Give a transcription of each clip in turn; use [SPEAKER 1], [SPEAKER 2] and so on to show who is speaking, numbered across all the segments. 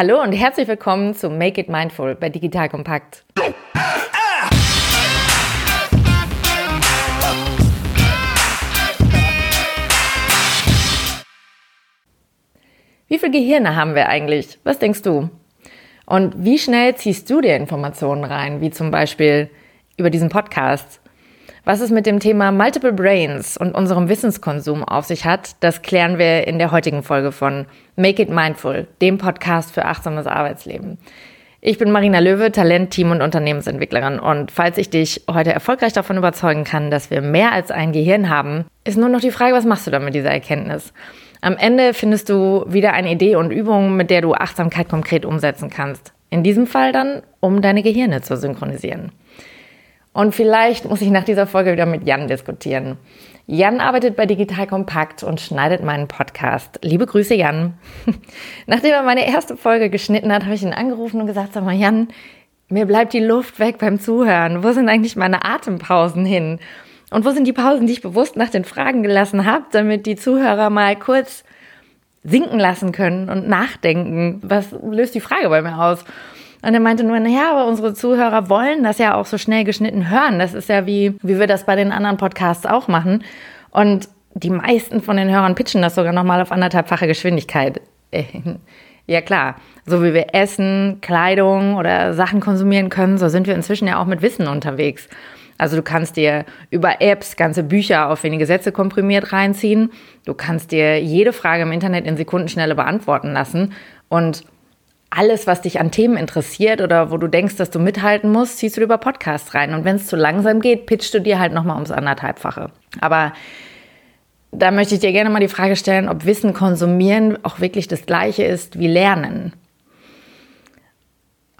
[SPEAKER 1] Hallo und herzlich willkommen zu Make It Mindful bei Digital Kompakt. Wie viele Gehirne haben wir eigentlich? Was denkst du? Und wie schnell ziehst du dir Informationen rein, wie zum Beispiel über diesen Podcast? Was es mit dem Thema Multiple Brains und unserem Wissenskonsum auf sich hat, das klären wir in der heutigen Folge von Make It Mindful, dem Podcast für achtsames Arbeitsleben. Ich bin Marina Löwe, Talent, Team und Unternehmensentwicklerin. Und falls ich dich heute erfolgreich davon überzeugen kann, dass wir mehr als ein Gehirn haben, ist nur noch die Frage, was machst du dann mit dieser Erkenntnis? Am Ende findest du wieder eine Idee und Übung, mit der du Achtsamkeit konkret umsetzen kannst. In diesem Fall dann, um deine Gehirne zu synchronisieren. Und vielleicht muss ich nach dieser Folge wieder mit Jan diskutieren. Jan arbeitet bei Digital Kompakt und schneidet meinen Podcast. Liebe Grüße, Jan. Nachdem er meine erste Folge geschnitten hat, habe ich ihn angerufen und gesagt, sag mal, Jan, mir bleibt die Luft weg beim Zuhören. Wo sind eigentlich meine Atempausen hin? Und wo sind die Pausen, die ich bewusst nach den Fragen gelassen habe, damit die Zuhörer mal kurz sinken lassen können und nachdenken, was löst die Frage bei mir aus? Und er meinte nur, naja, aber unsere Zuhörer wollen das ja auch so schnell geschnitten hören. Das ist ja wie, wie wir das bei den anderen Podcasts auch machen. Und die meisten von den Hörern pitchen das sogar nochmal auf anderthalbfache Geschwindigkeit. Ja klar, so wie wir Essen, Kleidung oder Sachen konsumieren können, so sind wir inzwischen ja auch mit Wissen unterwegs. Also du kannst dir über Apps ganze Bücher auf wenige Sätze komprimiert reinziehen. Du kannst dir jede Frage im Internet in Sekundenschnelle beantworten lassen. Und alles, was dich an Themen interessiert oder wo du denkst, dass du mithalten musst, ziehst du über Podcasts rein. Und wenn es zu langsam geht, pitchst du dir halt nochmal ums anderthalbfache. Aber da möchte ich dir gerne mal die Frage stellen, ob Wissen konsumieren auch wirklich das gleiche ist wie Lernen.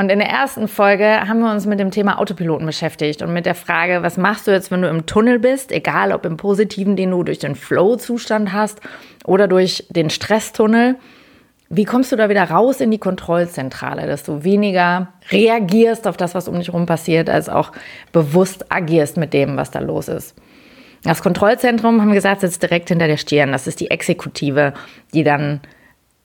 [SPEAKER 1] Und in der ersten Folge haben wir uns mit dem Thema Autopiloten beschäftigt und mit der Frage, was machst du jetzt, wenn du im Tunnel bist, egal ob im positiven, den du durch den Flow-Zustand hast oder durch den Stresstunnel. Wie kommst du da wieder raus in die Kontrollzentrale, dass du weniger reagierst auf das, was um dich herum passiert, als auch bewusst agierst mit dem, was da los ist? Das Kontrollzentrum, haben wir gesagt, sitzt direkt hinter der Stirn. Das ist die Exekutive, die dann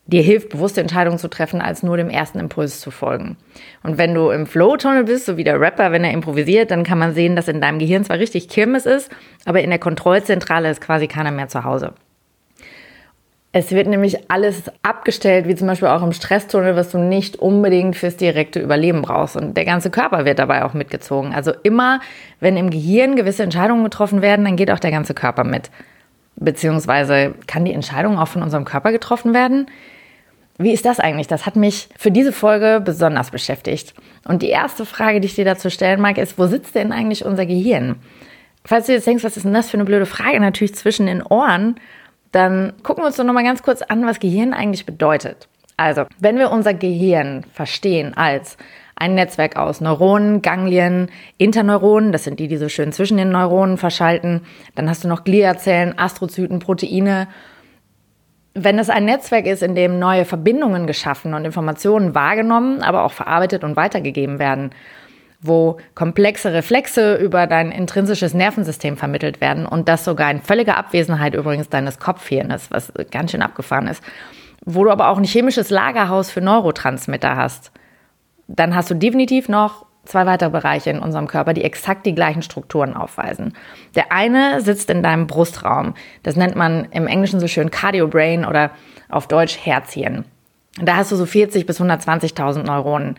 [SPEAKER 1] dir hilft, bewusste Entscheidungen zu treffen, als nur dem ersten Impuls zu folgen. Und wenn du im Flow-Tunnel bist, so wie der Rapper, wenn er improvisiert, dann kann man sehen, dass in deinem Gehirn zwar richtig Kirmes ist, aber in der Kontrollzentrale ist quasi keiner mehr zu Hause. Es wird nämlich alles abgestellt, wie zum Beispiel auch im Stresstunnel, was du nicht unbedingt fürs direkte Überleben brauchst. Und der ganze Körper wird dabei auch mitgezogen. Also immer, wenn im Gehirn gewisse Entscheidungen getroffen werden, dann geht auch der ganze Körper mit. Beziehungsweise kann die Entscheidung auch von unserem Körper getroffen werden? Wie ist das eigentlich? Das hat mich für diese Folge besonders beschäftigt. Und die erste Frage, die ich dir dazu stellen mag, ist, wo sitzt denn eigentlich unser Gehirn? Falls du jetzt denkst, was ist denn das für eine blöde Frage? Natürlich zwischen den Ohren. Dann gucken wir uns doch nochmal ganz kurz an, was Gehirn eigentlich bedeutet. Also, wenn wir unser Gehirn verstehen als ein Netzwerk aus Neuronen, Ganglien, Interneuronen, das sind die, die so schön zwischen den Neuronen verschalten, dann hast du noch Gliazellen, Astrozyten, Proteine wenn es ein Netzwerk ist, in dem neue Verbindungen geschaffen und Informationen wahrgenommen, aber auch verarbeitet und weitergegeben werden, wo komplexe Reflexe über dein intrinsisches Nervensystem vermittelt werden und das sogar in völliger Abwesenheit übrigens deines Kopfhirnes, was ganz schön abgefahren ist, wo du aber auch ein chemisches Lagerhaus für Neurotransmitter hast, dann hast du definitiv noch zwei weitere Bereiche in unserem Körper, die exakt die gleichen Strukturen aufweisen. Der eine sitzt in deinem Brustraum. Das nennt man im Englischen so schön Cardiobrain oder auf Deutsch Herzhirn. Da hast du so 40 bis 120.000 Neuronen.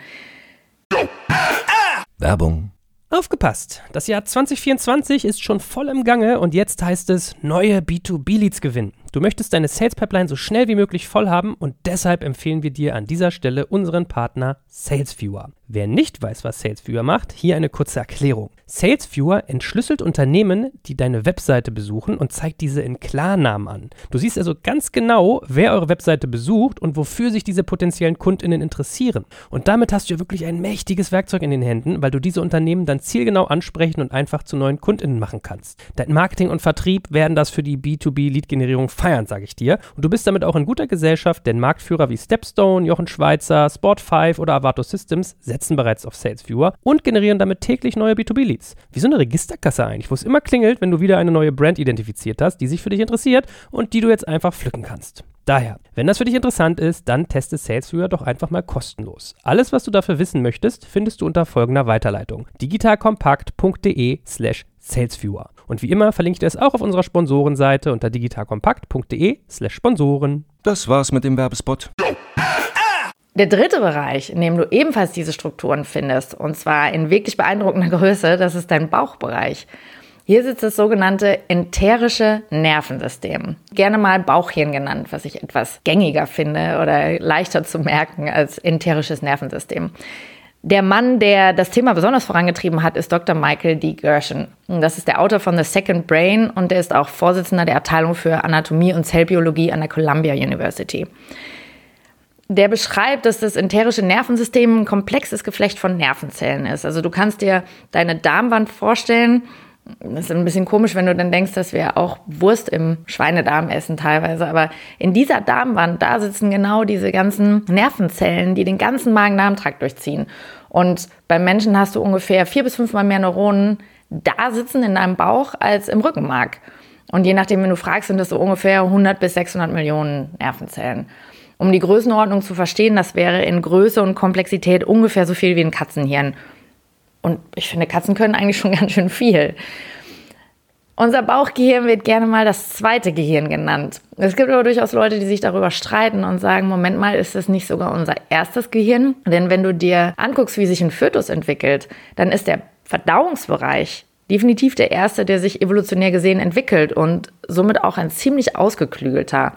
[SPEAKER 2] Werbung. Aufgepasst! Das Jahr 2024 ist schon voll im Gange und jetzt heißt es neue B2B-Leads gewinnen. Du möchtest deine Sales Pipeline so schnell wie möglich voll haben und deshalb empfehlen wir dir an dieser Stelle unseren Partner SalesViewer. Wer nicht weiß, was SalesViewer macht, hier eine kurze Erklärung. SalesViewer entschlüsselt Unternehmen, die deine Webseite besuchen und zeigt diese in Klarnamen an. Du siehst also ganz genau, wer eure Webseite besucht und wofür sich diese potenziellen Kundinnen interessieren. Und damit hast du ja wirklich ein mächtiges Werkzeug in den Händen, weil du diese Unternehmen dann zielgenau ansprechen und einfach zu neuen Kundinnen machen kannst. Dein Marketing und Vertrieb werden das für die B2B-Lead-Generierung feiern, sage ich dir. Und du bist damit auch in guter Gesellschaft, denn Marktführer wie Stepstone, Jochen Schweizer, Sport5 oder Avato Systems setzen bereits auf SalesViewer und generieren damit täglich neue B2B-Leads. Wie so eine Registerkasse eigentlich, wo es immer klingelt, wenn du wieder eine neue Brand identifiziert hast, die sich für dich interessiert und die du jetzt einfach pflücken kannst. Daher, wenn das für dich interessant ist, dann teste SalesViewer doch einfach mal kostenlos. Alles, was du dafür wissen möchtest, findest du unter folgender Weiterleitung: digitalkompakt.de/slash salesviewer. Und wie immer verlinke ich das auch auf unserer Sponsorenseite unter digitalkompakt.de/slash Sponsoren.
[SPEAKER 3] Das war's mit dem Werbespot.
[SPEAKER 1] Der dritte Bereich, in dem du ebenfalls diese Strukturen findest, und zwar in wirklich beeindruckender Größe, das ist dein Bauchbereich. Hier sitzt das sogenannte enterische Nervensystem. Gerne mal Bauchhirn genannt, was ich etwas gängiger finde oder leichter zu merken als enterisches Nervensystem. Der Mann, der das Thema besonders vorangetrieben hat, ist Dr. Michael D. Gershon. Das ist der Autor von The Second Brain und der ist auch Vorsitzender der Abteilung für Anatomie und Zellbiologie an der Columbia University. Der beschreibt, dass das enterische Nervensystem ein komplexes Geflecht von Nervenzellen ist. Also du kannst dir deine Darmwand vorstellen das ist ein bisschen komisch, wenn du dann denkst, dass wir auch Wurst im Schweinedarm essen teilweise. Aber in dieser Darmwand, da sitzen genau diese ganzen Nervenzellen, die den ganzen Magen-Darm-Trakt durchziehen. Und beim Menschen hast du ungefähr vier bis fünfmal mehr Neuronen da sitzen in deinem Bauch als im Rückenmark. Und je nachdem, wenn du fragst, sind das so ungefähr 100 bis 600 Millionen Nervenzellen. Um die Größenordnung zu verstehen, das wäre in Größe und Komplexität ungefähr so viel wie ein Katzenhirn. Und ich finde, Katzen können eigentlich schon ganz schön viel. Unser Bauchgehirn wird gerne mal das zweite Gehirn genannt. Es gibt aber durchaus Leute, die sich darüber streiten und sagen, Moment mal, ist das nicht sogar unser erstes Gehirn? Denn wenn du dir anguckst, wie sich ein Fötus entwickelt, dann ist der Verdauungsbereich definitiv der erste, der sich evolutionär gesehen entwickelt und somit auch ein ziemlich ausgeklügelter.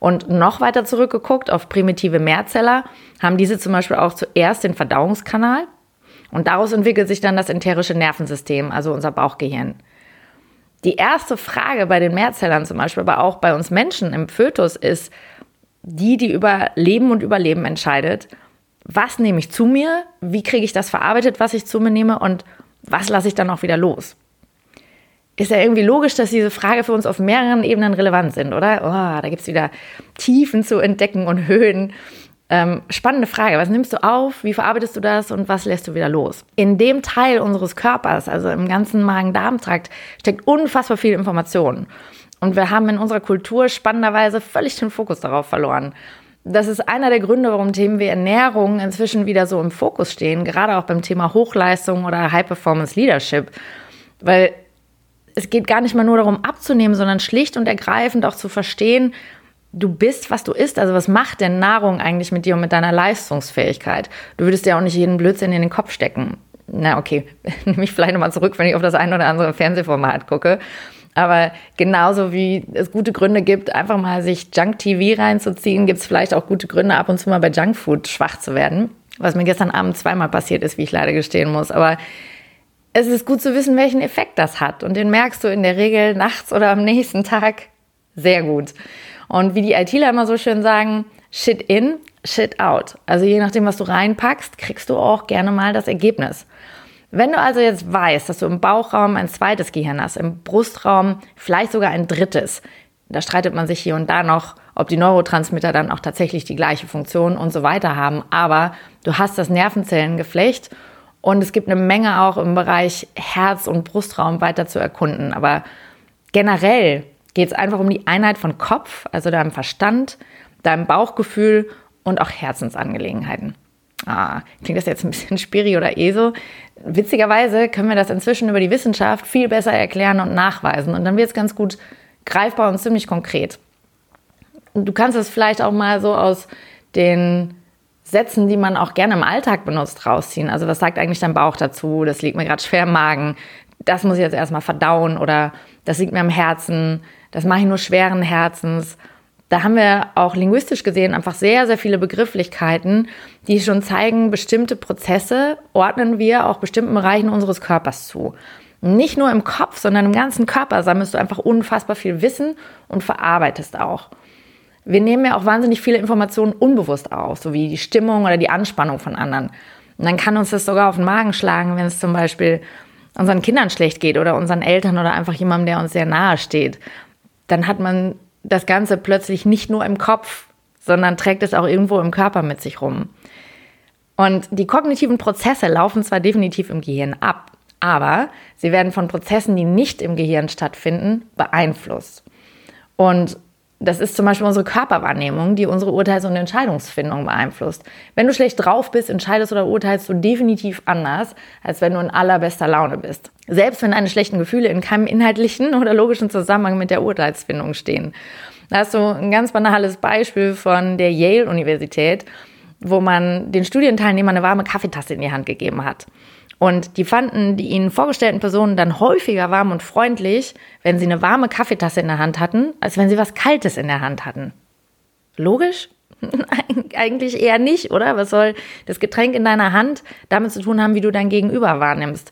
[SPEAKER 1] Und noch weiter zurückgeguckt auf primitive Mehrzeller, haben diese zum Beispiel auch zuerst den Verdauungskanal, und daraus entwickelt sich dann das enterische Nervensystem, also unser Bauchgehirn. Die erste Frage bei den Mehrzellern zum Beispiel, aber auch bei uns Menschen im Fötus ist die, die über Leben und Überleben entscheidet. Was nehme ich zu mir? Wie kriege ich das verarbeitet, was ich zu mir nehme? Und was lasse ich dann auch wieder los? Ist ja irgendwie logisch, dass diese Frage für uns auf mehreren Ebenen relevant sind, oder? Oh, da gibt es wieder Tiefen zu entdecken und Höhen. Ähm, spannende Frage. Was nimmst du auf? Wie verarbeitest du das? Und was lässt du wieder los? In dem Teil unseres Körpers, also im ganzen Magen-Darm-Trakt, steckt unfassbar viel Information. Und wir haben in unserer Kultur spannenderweise völlig den Fokus darauf verloren. Das ist einer der Gründe, warum Themen wie Ernährung inzwischen wieder so im Fokus stehen, gerade auch beim Thema Hochleistung oder High Performance Leadership. Weil es geht gar nicht mal nur darum abzunehmen, sondern schlicht und ergreifend auch zu verstehen, du bist, was du isst. Also was macht denn Nahrung eigentlich mit dir und mit deiner Leistungsfähigkeit? Du würdest ja auch nicht jeden Blödsinn in den Kopf stecken. Na okay, nehme ich vielleicht nochmal zurück, wenn ich auf das ein oder andere Fernsehformat gucke. Aber genauso wie es gute Gründe gibt, einfach mal sich Junk-TV reinzuziehen, gibt es vielleicht auch gute Gründe, ab und zu mal bei Junkfood schwach zu werden. Was mir gestern Abend zweimal passiert ist, wie ich leider gestehen muss. Aber es ist gut zu wissen, welchen Effekt das hat. Und den merkst du in der Regel nachts oder am nächsten Tag sehr gut. Und wie die ITler immer so schön sagen, shit in, shit out. Also je nachdem, was du reinpackst, kriegst du auch gerne mal das Ergebnis. Wenn du also jetzt weißt, dass du im Bauchraum ein zweites Gehirn hast, im Brustraum vielleicht sogar ein drittes, da streitet man sich hier und da noch, ob die Neurotransmitter dann auch tatsächlich die gleiche Funktion und so weiter haben. Aber du hast das Nervenzellengeflecht und es gibt eine Menge auch im Bereich Herz- und Brustraum weiter zu erkunden. Aber generell geht es einfach um die Einheit von Kopf, also deinem Verstand, deinem Bauchgefühl und auch Herzensangelegenheiten. Ah, klingt das jetzt ein bisschen spiri oder ESO? Witzigerweise können wir das inzwischen über die Wissenschaft viel besser erklären und nachweisen. Und dann wird es ganz gut greifbar und ziemlich konkret. Du kannst es vielleicht auch mal so aus den Sätzen, die man auch gerne im Alltag benutzt, rausziehen. Also was sagt eigentlich dein Bauch dazu? Das liegt mir gerade schwer im Magen. Das muss ich jetzt erstmal verdauen oder das liegt mir am Herzen das mache ich nur schweren Herzens. Da haben wir auch linguistisch gesehen einfach sehr, sehr viele Begrifflichkeiten, die schon zeigen, bestimmte Prozesse ordnen wir auch bestimmten Bereichen unseres Körpers zu. Nicht nur im Kopf, sondern im ganzen Körper sammelst du einfach unfassbar viel Wissen und verarbeitest auch. Wir nehmen ja auch wahnsinnig viele Informationen unbewusst auf, so wie die Stimmung oder die Anspannung von anderen. Und dann kann uns das sogar auf den Magen schlagen, wenn es zum Beispiel unseren Kindern schlecht geht oder unseren Eltern oder einfach jemandem, der uns sehr nahe steht dann hat man das Ganze plötzlich nicht nur im Kopf, sondern trägt es auch irgendwo im Körper mit sich rum. Und die kognitiven Prozesse laufen zwar definitiv im Gehirn ab, aber sie werden von Prozessen, die nicht im Gehirn stattfinden, beeinflusst. Und Das ist zum Beispiel unsere Körperwahrnehmung, die unsere Urteils- und Entscheidungsfindung beeinflusst. Wenn du schlecht drauf bist, entscheidest oder urteilst du definitiv anders, als wenn du in allerbester Laune bist. Selbst wenn deine schlechten Gefühle in keinem inhaltlichen oder logischen Zusammenhang mit der Urteilsfindung stehen. Da hast du ein ganz banales Beispiel von der Yale-Universität, wo man den Studienteilnehmern eine warme Kaffeetasse in die Hand gegeben hat. Und die fanden die ihnen vorgestellten Personen dann häufiger warm und freundlich, wenn sie eine warme Kaffeetasse in der Hand hatten, als wenn sie was Kaltes in der Hand hatten. Logisch? Eigentlich eher nicht, oder? Was soll das Getränk in deiner Hand damit zu tun haben, wie du dein Gegenüber wahrnimmst?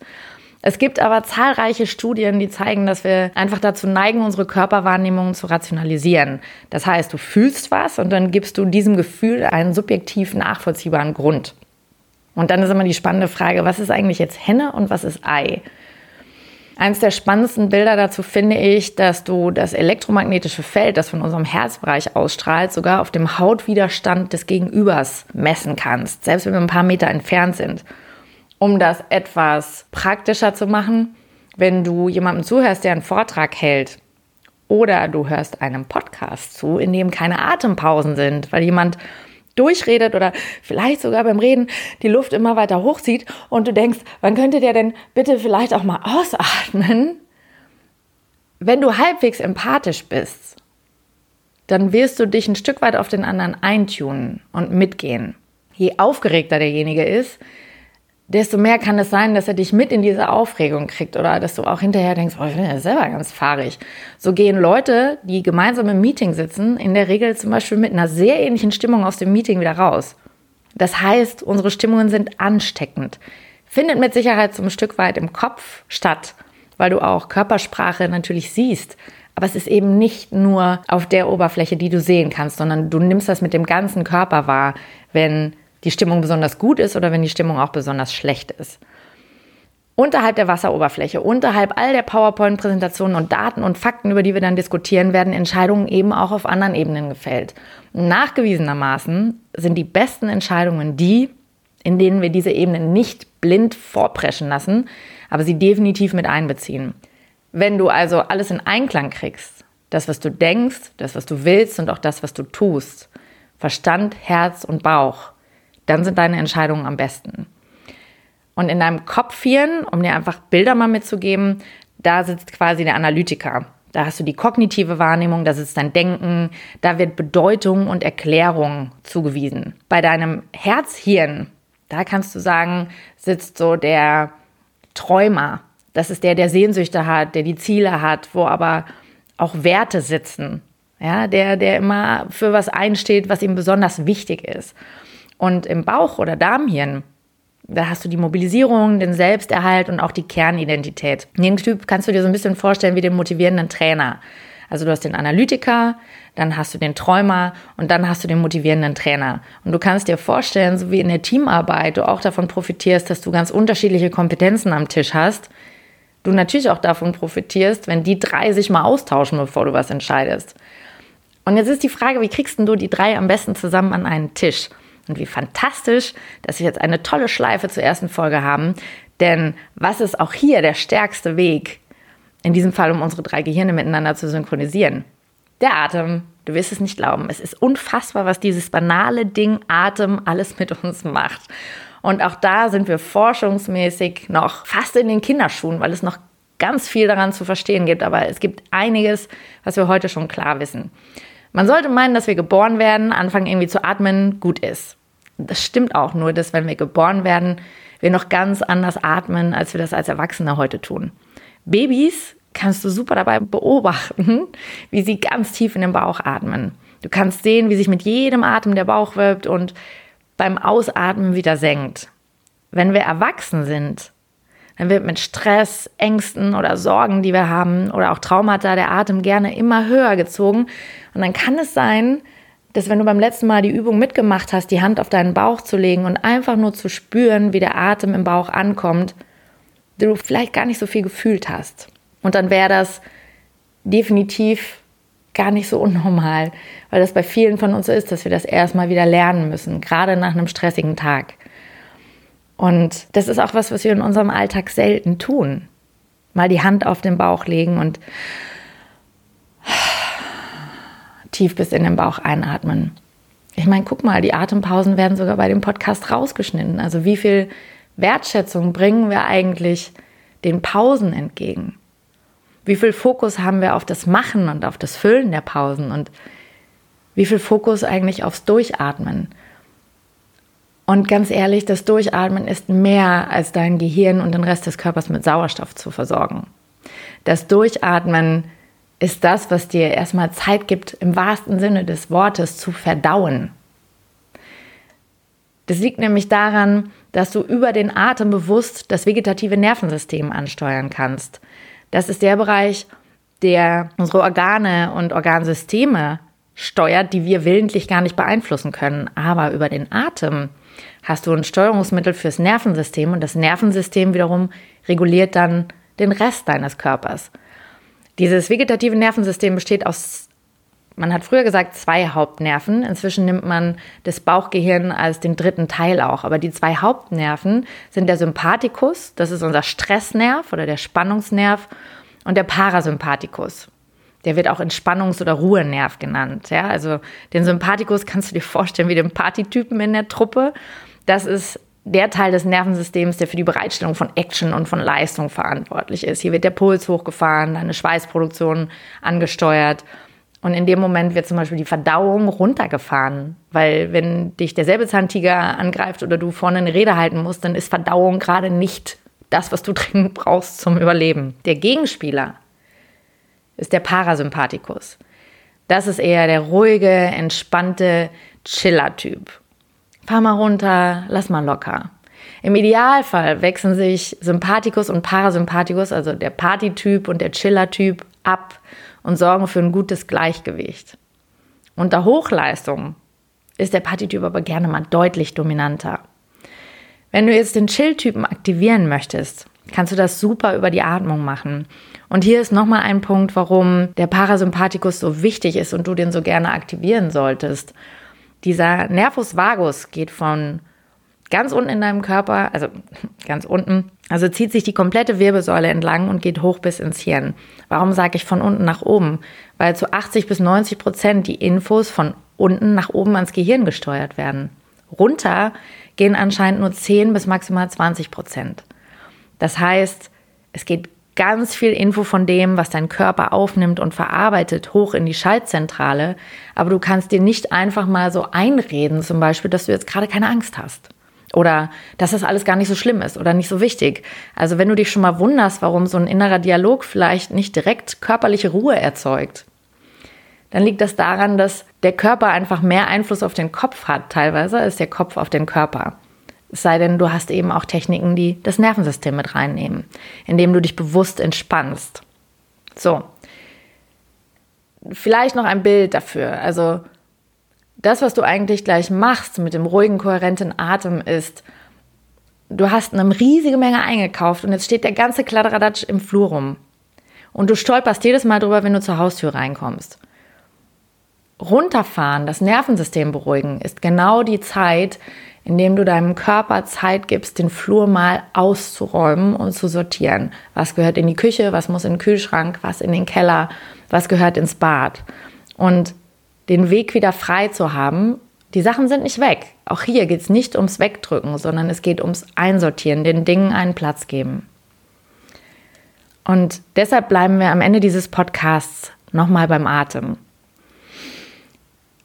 [SPEAKER 1] Es gibt aber zahlreiche Studien, die zeigen, dass wir einfach dazu neigen, unsere Körperwahrnehmungen zu rationalisieren. Das heißt, du fühlst was und dann gibst du diesem Gefühl einen subjektiv nachvollziehbaren Grund. Und dann ist immer die spannende Frage, was ist eigentlich jetzt Henne und was ist Ei? Eins der spannendsten Bilder dazu finde ich, dass du das elektromagnetische Feld, das von unserem Herzbereich ausstrahlt, sogar auf dem Hautwiderstand des Gegenübers messen kannst, selbst wenn wir ein paar Meter entfernt sind. Um das etwas praktischer zu machen, wenn du jemandem zuhörst, der einen Vortrag hält, oder du hörst einem Podcast zu, in dem keine Atempausen sind, weil jemand durchredet oder vielleicht sogar beim Reden die Luft immer weiter hochzieht und du denkst, wann könnte der denn bitte vielleicht auch mal ausatmen? Wenn du halbwegs empathisch bist, dann wirst du dich ein Stück weit auf den anderen eintunen und mitgehen. Je aufgeregter derjenige ist, desto mehr kann es sein, dass er dich mit in diese Aufregung kriegt oder dass du auch hinterher denkst, oh, ich bin ja selber ganz fahrig. So gehen Leute, die gemeinsam im Meeting sitzen, in der Regel zum Beispiel mit einer sehr ähnlichen Stimmung aus dem Meeting wieder raus. Das heißt, unsere Stimmungen sind ansteckend. Findet mit Sicherheit zum Stück weit im Kopf statt, weil du auch Körpersprache natürlich siehst. Aber es ist eben nicht nur auf der Oberfläche, die du sehen kannst, sondern du nimmst das mit dem ganzen Körper wahr, wenn die Stimmung besonders gut ist oder wenn die Stimmung auch besonders schlecht ist. Unterhalb der Wasseroberfläche, unterhalb all der PowerPoint-Präsentationen und Daten und Fakten, über die wir dann diskutieren, werden Entscheidungen eben auch auf anderen Ebenen gefällt. Nachgewiesenermaßen sind die besten Entscheidungen die, in denen wir diese Ebenen nicht blind vorpreschen lassen, aber sie definitiv mit einbeziehen. Wenn du also alles in Einklang kriegst, das, was du denkst, das, was du willst und auch das, was du tust, Verstand, Herz und Bauch, dann sind deine Entscheidungen am besten. Und in deinem Kopfhirn, um dir einfach Bilder mal mitzugeben, da sitzt quasi der Analytiker. Da hast du die kognitive Wahrnehmung, da sitzt dein Denken, da wird Bedeutung und Erklärung zugewiesen. Bei deinem Herzhirn, da kannst du sagen, sitzt so der Träumer. Das ist der, der Sehnsüchte hat, der die Ziele hat, wo aber auch Werte sitzen. Ja, der, der immer für was einsteht, was ihm besonders wichtig ist. Und im Bauch- oder Darmhirn, da hast du die Mobilisierung, den Selbsterhalt und auch die Kernidentität. Den Typ kannst du dir so ein bisschen vorstellen wie den motivierenden Trainer. Also du hast den Analytiker, dann hast du den Träumer und dann hast du den motivierenden Trainer. Und du kannst dir vorstellen, so wie in der Teamarbeit du auch davon profitierst, dass du ganz unterschiedliche Kompetenzen am Tisch hast, du natürlich auch davon profitierst, wenn die drei sich mal austauschen, bevor du was entscheidest. Und jetzt ist die Frage, wie kriegst du die drei am besten zusammen an einen Tisch? Und wie fantastisch, dass wir jetzt eine tolle Schleife zur ersten Folge haben. Denn was ist auch hier der stärkste Weg, in diesem Fall, um unsere drei Gehirne miteinander zu synchronisieren? Der Atem. Du wirst es nicht glauben. Es ist unfassbar, was dieses banale Ding Atem alles mit uns macht. Und auch da sind wir forschungsmäßig noch fast in den Kinderschuhen, weil es noch ganz viel daran zu verstehen gibt. Aber es gibt einiges, was wir heute schon klar wissen. Man sollte meinen, dass wir geboren werden, anfangen irgendwie zu atmen, gut ist. Das stimmt auch nur, dass wenn wir geboren werden, wir noch ganz anders atmen, als wir das als Erwachsene heute tun. Babys kannst du super dabei beobachten, wie sie ganz tief in den Bauch atmen. Du kannst sehen, wie sich mit jedem Atem der Bauch wölbt und beim Ausatmen wieder senkt. Wenn wir erwachsen sind, dann wird mit Stress, Ängsten oder Sorgen, die wir haben, oder auch Traumata der Atem gerne immer höher gezogen. Und dann kann es sein, dass wenn du beim letzten Mal die Übung mitgemacht hast, die Hand auf deinen Bauch zu legen und einfach nur zu spüren, wie der Atem im Bauch ankommt, du vielleicht gar nicht so viel gefühlt hast. Und dann wäre das definitiv gar nicht so unnormal, weil das bei vielen von uns ist, dass wir das erstmal wieder lernen müssen, gerade nach einem stressigen Tag. Und das ist auch was, was wir in unserem Alltag selten tun. Mal die Hand auf den Bauch legen und tief bis in den Bauch einatmen. Ich meine, guck mal, die Atempausen werden sogar bei dem Podcast rausgeschnitten. Also wie viel Wertschätzung bringen wir eigentlich den Pausen entgegen? Wie viel Fokus haben wir auf das Machen und auf das Füllen der Pausen und wie viel Fokus eigentlich aufs Durchatmen? Und ganz ehrlich, das Durchatmen ist mehr als dein Gehirn und den Rest des Körpers mit Sauerstoff zu versorgen. Das Durchatmen ist das, was dir erstmal Zeit gibt, im wahrsten Sinne des Wortes zu verdauen. Das liegt nämlich daran, dass du über den Atem bewusst das vegetative Nervensystem ansteuern kannst. Das ist der Bereich, der unsere Organe und Organsysteme steuert, die wir willentlich gar nicht beeinflussen können. Aber über den Atem hast du ein Steuerungsmittel fürs Nervensystem und das Nervensystem wiederum reguliert dann den Rest deines Körpers. Dieses vegetative Nervensystem besteht aus, man hat früher gesagt, zwei Hauptnerven. Inzwischen nimmt man das Bauchgehirn als den dritten Teil auch. Aber die zwei Hauptnerven sind der Sympathikus, das ist unser Stressnerv oder der Spannungsnerv, und der Parasympathikus. Der wird auch Entspannungs- oder Ruhenerv genannt. Ja? Also den Sympathikus kannst du dir vorstellen wie den Partytypen in der Truppe. Das ist der Teil des Nervensystems, der für die Bereitstellung von Action und von Leistung verantwortlich ist. Hier wird der Puls hochgefahren, deine Schweißproduktion angesteuert. Und in dem Moment wird zum Beispiel die Verdauung runtergefahren, weil wenn dich der Säbelzahntiger angreift oder du vorne eine Rede halten musst, dann ist Verdauung gerade nicht das, was du dringend brauchst zum Überleben. Der Gegenspieler ist der Parasympathikus. Das ist eher der ruhige, entspannte Chiller-Typ fahr mal runter, lass mal locker. Im Idealfall wechseln sich Sympathikus und Parasympathikus, also der Partytyp und der Chiller-Typ, ab und sorgen für ein gutes Gleichgewicht. Unter Hochleistung ist der Partytyp aber gerne mal deutlich dominanter. Wenn du jetzt den Chill-Typen aktivieren möchtest, kannst du das super über die Atmung machen. Und hier ist nochmal ein Punkt, warum der Parasympathikus so wichtig ist und du den so gerne aktivieren solltest. Dieser Nervus vagus geht von ganz unten in deinem Körper, also ganz unten, also zieht sich die komplette Wirbelsäule entlang und geht hoch bis ins Hirn. Warum sage ich von unten nach oben? Weil zu 80 bis 90 Prozent die Infos von unten nach oben ans Gehirn gesteuert werden. Runter gehen anscheinend nur 10 bis maximal 20 Prozent. Das heißt, es geht ganz viel Info von dem, was dein Körper aufnimmt und verarbeitet, hoch in die Schaltzentrale. Aber du kannst dir nicht einfach mal so einreden, zum Beispiel, dass du jetzt gerade keine Angst hast. Oder dass das alles gar nicht so schlimm ist oder nicht so wichtig. Also wenn du dich schon mal wunderst, warum so ein innerer Dialog vielleicht nicht direkt körperliche Ruhe erzeugt, dann liegt das daran, dass der Körper einfach mehr Einfluss auf den Kopf hat, teilweise, als der Kopf auf den Körper. Es sei denn, du hast eben auch Techniken, die das Nervensystem mit reinnehmen, indem du dich bewusst entspannst. So. Vielleicht noch ein Bild dafür. Also, das, was du eigentlich gleich machst mit dem ruhigen, kohärenten Atem, ist, du hast eine riesige Menge eingekauft und jetzt steht der ganze Kladderadatsch im Flur rum. Und du stolperst jedes Mal drüber, wenn du zur Haustür reinkommst. Runterfahren, das Nervensystem beruhigen, ist genau die Zeit, indem du deinem Körper Zeit gibst, den Flur mal auszuräumen und zu sortieren. Was gehört in die Küche, was muss in den Kühlschrank, was in den Keller, was gehört ins Bad. Und den Weg wieder frei zu haben, die Sachen sind nicht weg. Auch hier geht es nicht ums Wegdrücken, sondern es geht ums Einsortieren, den Dingen einen Platz geben. Und deshalb bleiben wir am Ende dieses Podcasts nochmal beim Atem.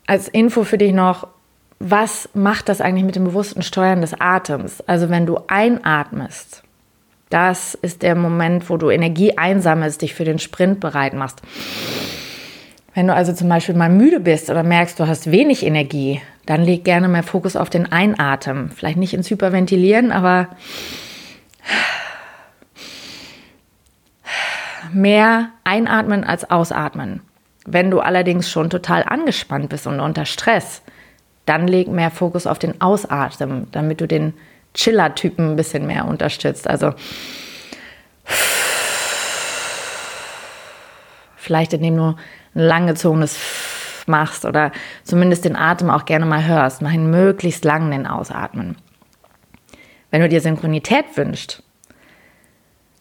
[SPEAKER 1] Als Info für dich noch, was macht das eigentlich mit dem bewussten Steuern des Atems? Also wenn du einatmest, das ist der Moment, wo du Energie einsammelst, dich für den Sprint bereit machst. Wenn du also zum Beispiel mal müde bist oder merkst, du hast wenig Energie, dann leg gerne mehr Fokus auf den Einatmen. Vielleicht nicht ins Hyperventilieren, aber mehr einatmen als ausatmen. Wenn du allerdings schon total angespannt bist und unter Stress, dann leg mehr Fokus auf den Ausatmen, damit du den Chiller-Typen ein bisschen mehr unterstützt. Also vielleicht indem du ein langgezogenes machst oder zumindest den Atem auch gerne mal hörst. Mach ihn möglichst lang den Ausatmen. Wenn du dir Synchronität wünschst,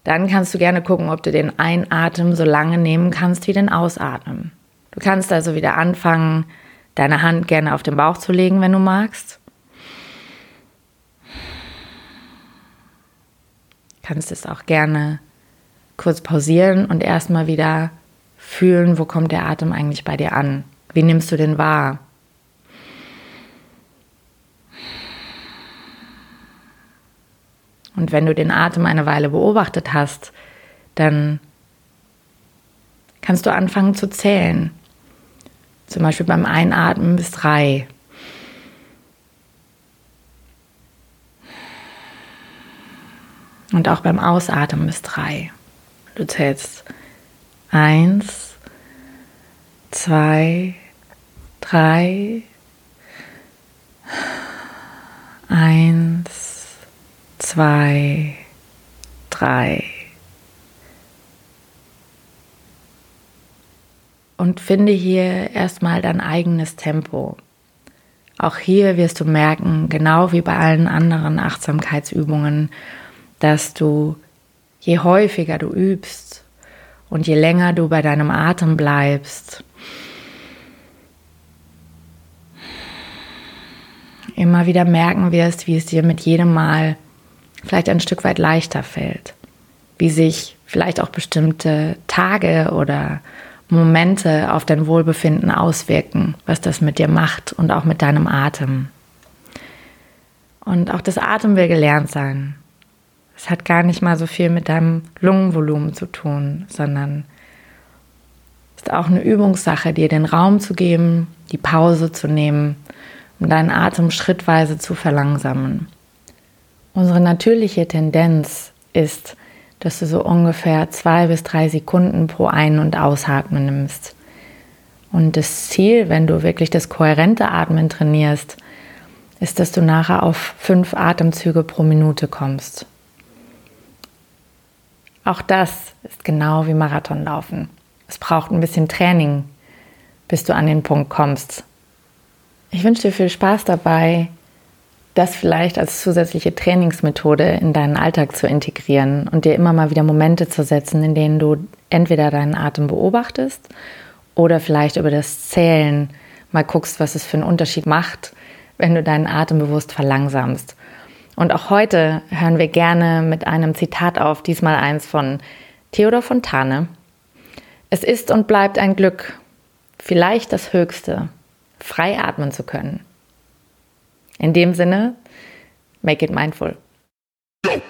[SPEAKER 1] dann kannst du gerne gucken, ob du den Einatmen so lange nehmen kannst wie den Ausatmen. Du kannst also wieder anfangen, deine Hand gerne auf den Bauch zu legen, wenn du magst. Kannst es auch gerne kurz pausieren und erstmal wieder fühlen, wo kommt der Atem eigentlich bei dir an? Wie nimmst du den wahr? Und wenn du den Atem eine Weile beobachtet hast, dann kannst du anfangen zu zählen. Zum Beispiel beim Einatmen bis drei. Und auch beim Ausatmen bis drei. Du zählst eins, zwei, drei, eins, zwei, drei. Und finde hier erstmal dein eigenes Tempo. Auch hier wirst du merken, genau wie bei allen anderen Achtsamkeitsübungen, dass du je häufiger du übst und je länger du bei deinem Atem bleibst, immer wieder merken wirst, wie es dir mit jedem Mal vielleicht ein Stück weit leichter fällt, wie sich vielleicht auch bestimmte Tage oder Momente auf dein Wohlbefinden auswirken, was das mit dir macht und auch mit deinem Atem. Und auch das Atem will gelernt sein. Es hat gar nicht mal so viel mit deinem Lungenvolumen zu tun, sondern ist auch eine Übungssache, dir den Raum zu geben, die Pause zu nehmen, um deinen Atem schrittweise zu verlangsamen. Unsere natürliche Tendenz ist, dass du so ungefähr zwei bis drei Sekunden pro Ein- und Ausatmen nimmst. Und das Ziel, wenn du wirklich das kohärente Atmen trainierst, ist, dass du nachher auf fünf Atemzüge pro Minute kommst. Auch das ist genau wie Marathonlaufen. Es braucht ein bisschen Training, bis du an den Punkt kommst. Ich wünsche dir viel Spaß dabei, das vielleicht als zusätzliche Trainingsmethode in deinen Alltag zu integrieren und dir immer mal wieder Momente zu setzen, in denen du entweder deinen Atem beobachtest oder vielleicht über das Zählen mal guckst, was es für einen Unterschied macht, wenn du deinen Atem bewusst verlangsamst. Und auch heute hören wir gerne mit einem Zitat auf, diesmal eins von Theodor Fontane. Es ist und bleibt ein Glück, vielleicht das Höchste, frei atmen zu können. In dem Sinne, make it mindful. Go.